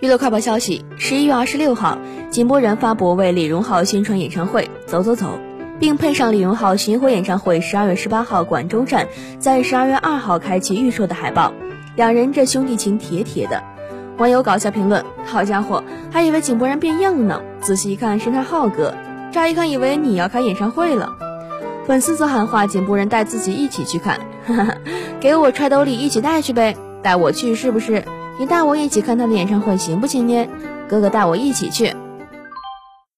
娱乐快报消息：十一月二十六号，井柏然发布为李荣浩宣传演唱会《走走走》，并配上李荣浩巡回演唱会十二月十八号广州站，在十二月二号开启预售的海报。两人这兄弟情铁铁的。网友搞笑评论：好家伙，还以为井柏然变样呢，仔细一看是他浩哥。乍一看以为你要开演唱会了。粉丝则喊话井柏然带自己一起去看，哈哈，给我揣兜里一起带去呗，带我去是不是？你带我一起看他的演唱会行不行呢？哥哥带我一起去。